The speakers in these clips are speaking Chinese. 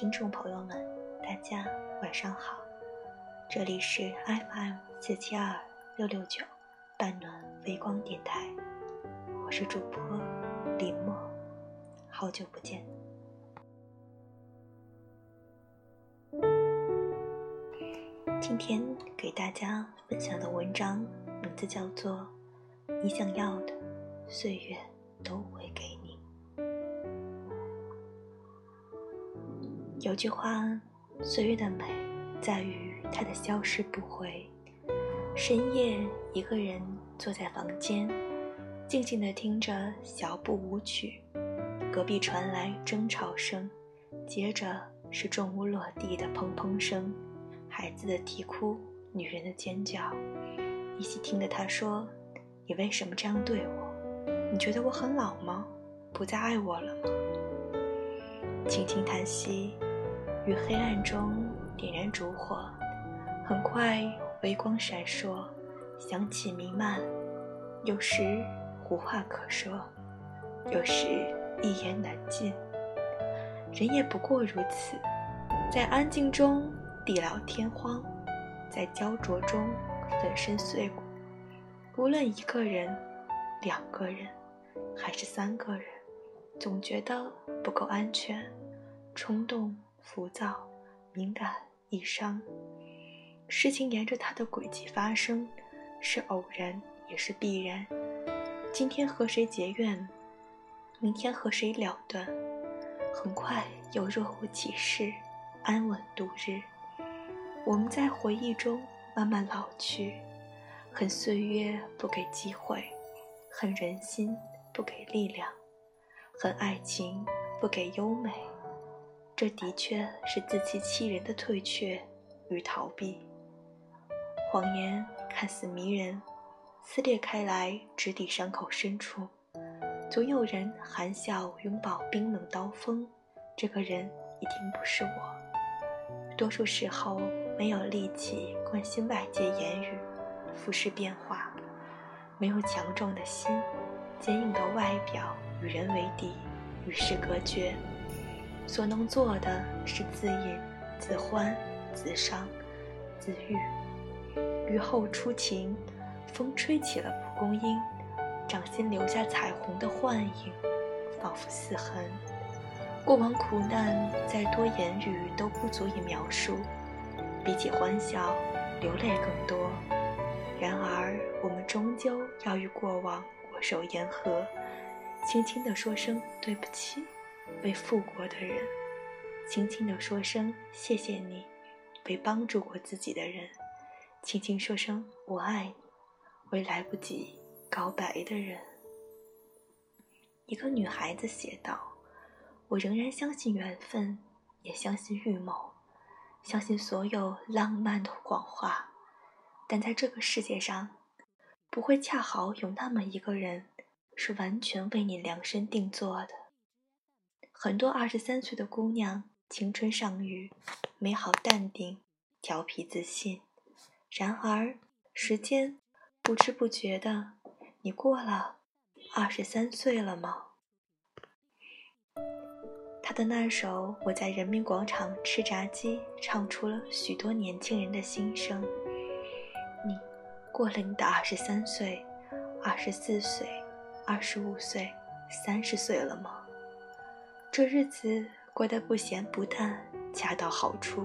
听众朋友们，大家晚上好，这里是 FM 四七二六六九半暖微光电台，我是主播林墨，好久不见。今天给大家分享的文章名字叫做《你想要的岁月都会给你》。有句话，岁月的美在于它的消失不回。深夜，一个人坐在房间，静静地听着小步舞曲，隔壁传来争吵声，接着是重物落地的砰砰声，孩子的啼哭，女人的尖叫，一起听着他说：“你为什么这样对我？你觉得我很老吗？不再爱我了吗？”轻轻叹息。于黑暗中点燃烛火，很快微光闪烁，香气弥漫。有时无话可说，有时一言难尽。人也不过如此，在安静中地老天荒，在焦灼中粉身碎骨。无论一个人、两个人，还是三个人，总觉得不够安全，冲动。浮躁、敏感、易伤，事情沿着它的轨迹发生，是偶然也是必然。今天和谁结怨，明天和谁了断，很快又若无其事，安稳度日。我们在回忆中慢慢老去，恨岁月不给机会，恨人心不给力量，恨爱情不给优美。这的确是自欺欺人的退却与逃避。谎言看似迷人，撕裂开来，直抵伤口深处。总有人含笑拥抱冰冷刀锋，这个人一定不是我。多数时候没有力气关心外界言语，浮世变化，没有强壮的心，坚硬的外表与人为敌，与世隔绝。所能做的是自饮、自欢、自伤、自愈。雨后初晴，风吹起了蒲公英，掌心留下彩虹的幻影，仿佛似痕。过往苦难，再多言语都不足以描述，比起欢笑，流泪更多。然而，我们终究要与过往握手言和，轻轻地说声对不起。为富过的人，轻轻地说声谢谢你；为帮助过自己的人，轻轻说声我爱你；为来不及告白的人，一个女孩子写道：“我仍然相信缘分，也相信预谋，相信所有浪漫的谎话。但在这个世界上，不会恰好有那么一个人，是完全为你量身定做的。”很多二十三岁的姑娘，青春尚余，美好淡定，调皮自信。然而，时间不知不觉的，你过了二十三岁了吗？他的那首《我在人民广场吃炸鸡》，唱出了许多年轻人的心声。你过了你的二十三岁、二十四岁、二十五岁、三十岁了吗？这日子过得不咸不淡，恰到好处，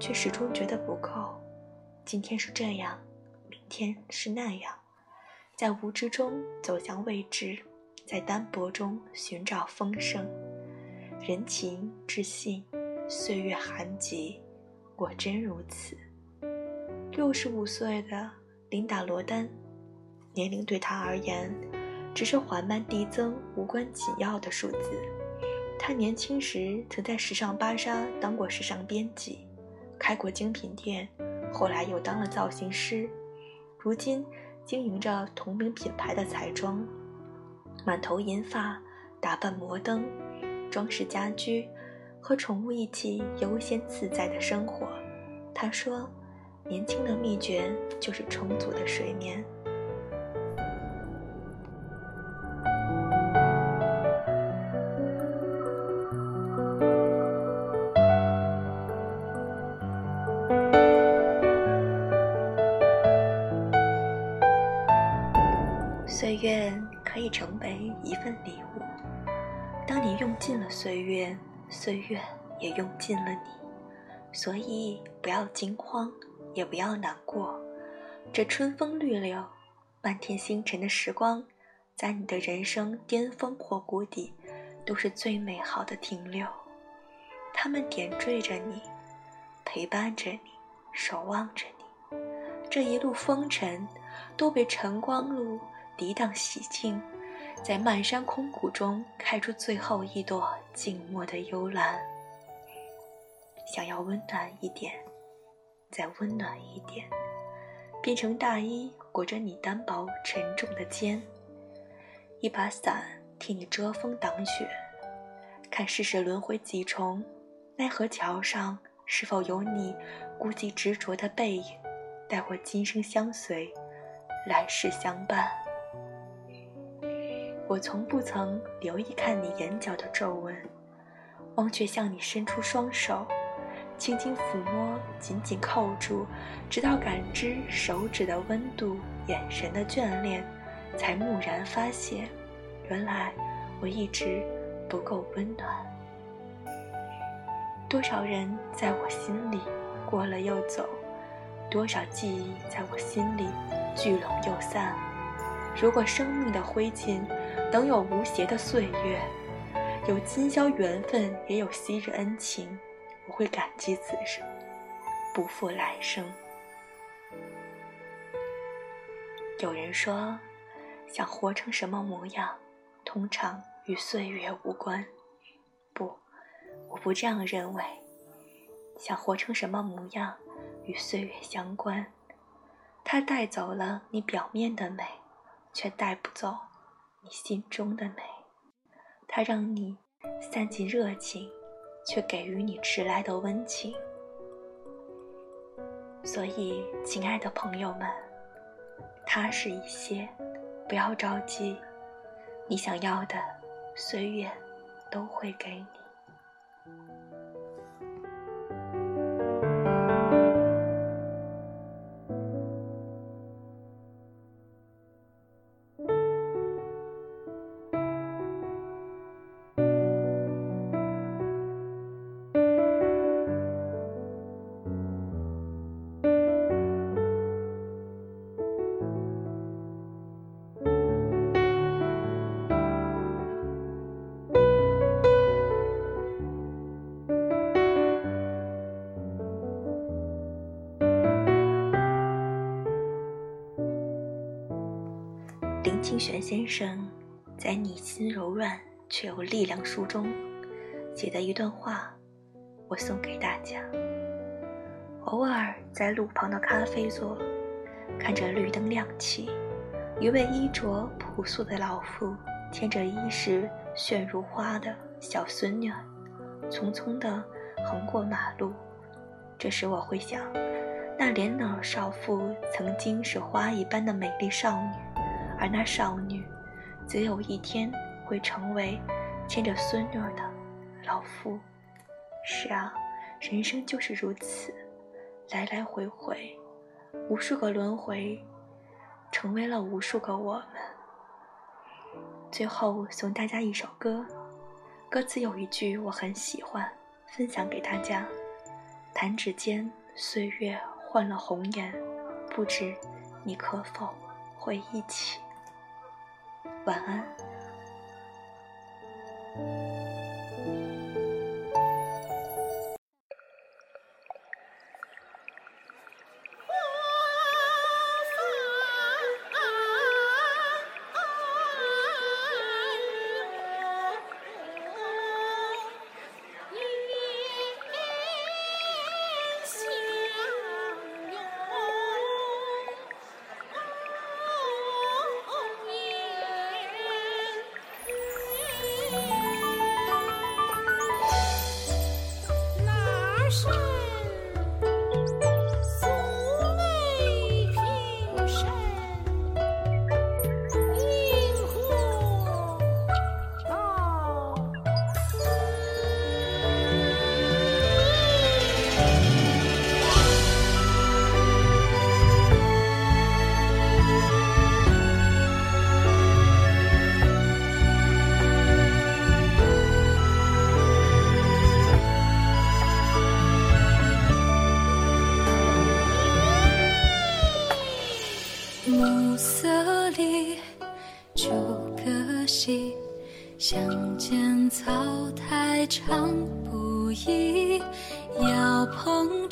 却始终觉得不够。今天是这样，明天是那样，在无知中走向未知，在单薄中寻找丰盛。人情至信，岁月寒极，果真如此。六十五岁的琳达·罗丹，年龄对他而言，只是缓慢递增、无关紧要的数字。他年轻时曾在时尚芭莎当过时尚编辑，开过精品店，后来又当了造型师，如今经营着同名品牌的彩妆，满头银发，打扮摩登，装饰家居，和宠物一起悠闲自在的生活。他说：“年轻的秘诀就是充足的睡眠。”礼物，当你用尽了岁月，岁月也用尽了你。所以不要惊慌，也不要难过。这春风绿柳、漫天星辰的时光，在你的人生巅峰或谷底，都是最美好的停留。他们点缀着你，陪伴着你，守望着你。这一路风尘，都被晨光露。涤荡洗净，在漫山空谷中开出最后一朵静默的幽兰。想要温暖一点，再温暖一点，变成大衣裹着你单薄沉重的肩，一把伞替你遮风挡雪。看世事轮回几重，奈何桥上是否有你孤寂执着的背影？待我今生相随，来世相伴。我从不曾留意看你眼角的皱纹，忘却向你伸出双手，轻轻抚摸，紧紧扣住，直到感知手指的温度，眼神的眷恋，才蓦然发现，原来我一直不够温暖。多少人在我心里过了又走，多少记忆在我心里聚拢又散。如果生命的灰烬。能有无邪的岁月，有今宵缘分，也有昔日恩情，我会感激此生，不负来生。有人说，想活成什么模样，通常与岁月无关。不，我不这样认为。想活成什么模样，与岁月相关。它带走了你表面的美，却带不走。你心中的美，它让你散尽热情，却给予你迟来的温情。所以，亲爱的朋友们，踏实一些，不要着急，你想要的，岁月都会给你。清玄先生在《你心柔软却有力量》书中写的一段话，我送给大家。偶尔在路旁的咖啡座，看着绿灯亮起，一位衣着朴素的老妇牵着衣饰炫如花的小孙女，匆匆地横过马路。这时我会想，那年老少妇曾经是花一般的美丽少女。而那少女，则有一天会成为牵着孙女的老妇。是啊，人生就是如此，来来回回，无数个轮回，成为了无数个我们。最后送大家一首歌，歌词有一句我很喜欢，分享给大家：弹指间，岁月换了红颜，不知你可否会忆起？晚安。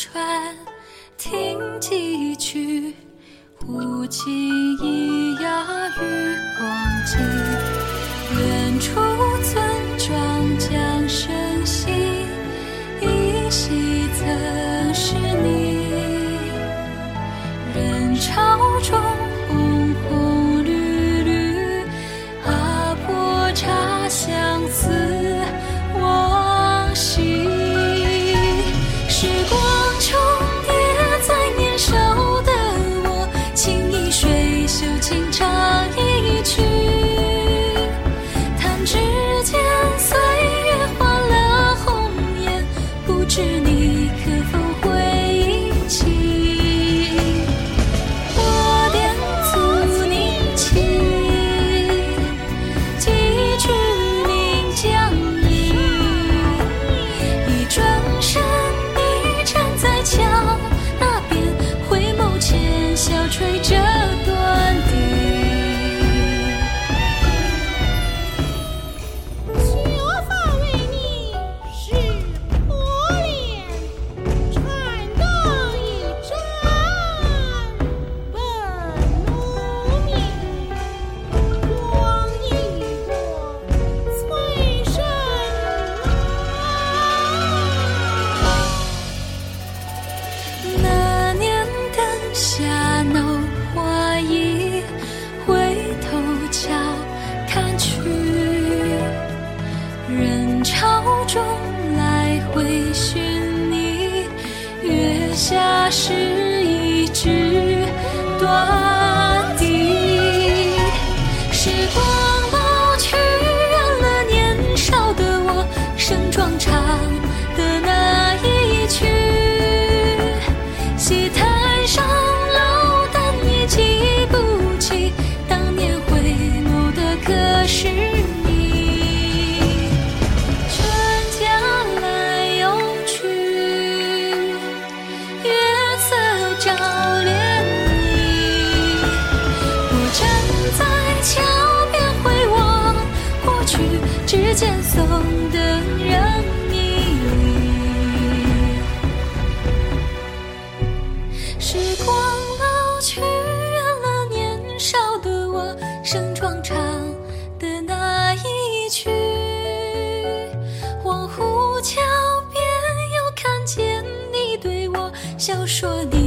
船听几曲，无记忆。断间送的人，时光老去，远了。年少的我，盛装唱的那一曲，恍惚桥边又看见你对我笑说你。